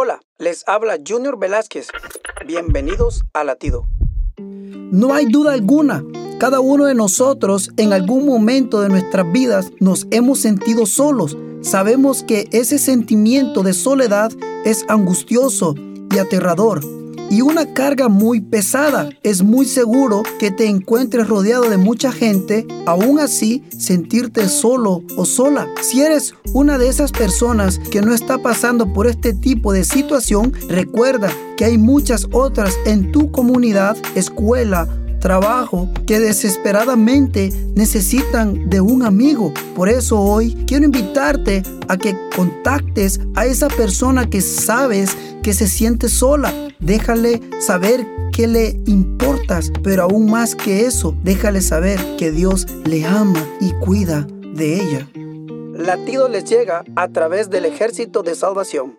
Hola, les habla Junior Velázquez. Bienvenidos a Latido. No hay duda alguna, cada uno de nosotros en algún momento de nuestras vidas nos hemos sentido solos. Sabemos que ese sentimiento de soledad es angustioso y aterrador y una carga muy pesada. Es muy seguro que te encuentres rodeado de mucha gente, aún así sentirte solo o sola. Si eres una de esas personas que no está pasando por este tipo de situación, recuerda que hay muchas otras en tu comunidad, escuela, trabajo que desesperadamente necesitan de un amigo. Por eso hoy quiero invitarte a que contactes a esa persona que sabes que se siente sola. Déjale saber que le importas, pero aún más que eso, déjale saber que Dios le ama y cuida de ella. Latido les llega a través del ejército de salvación.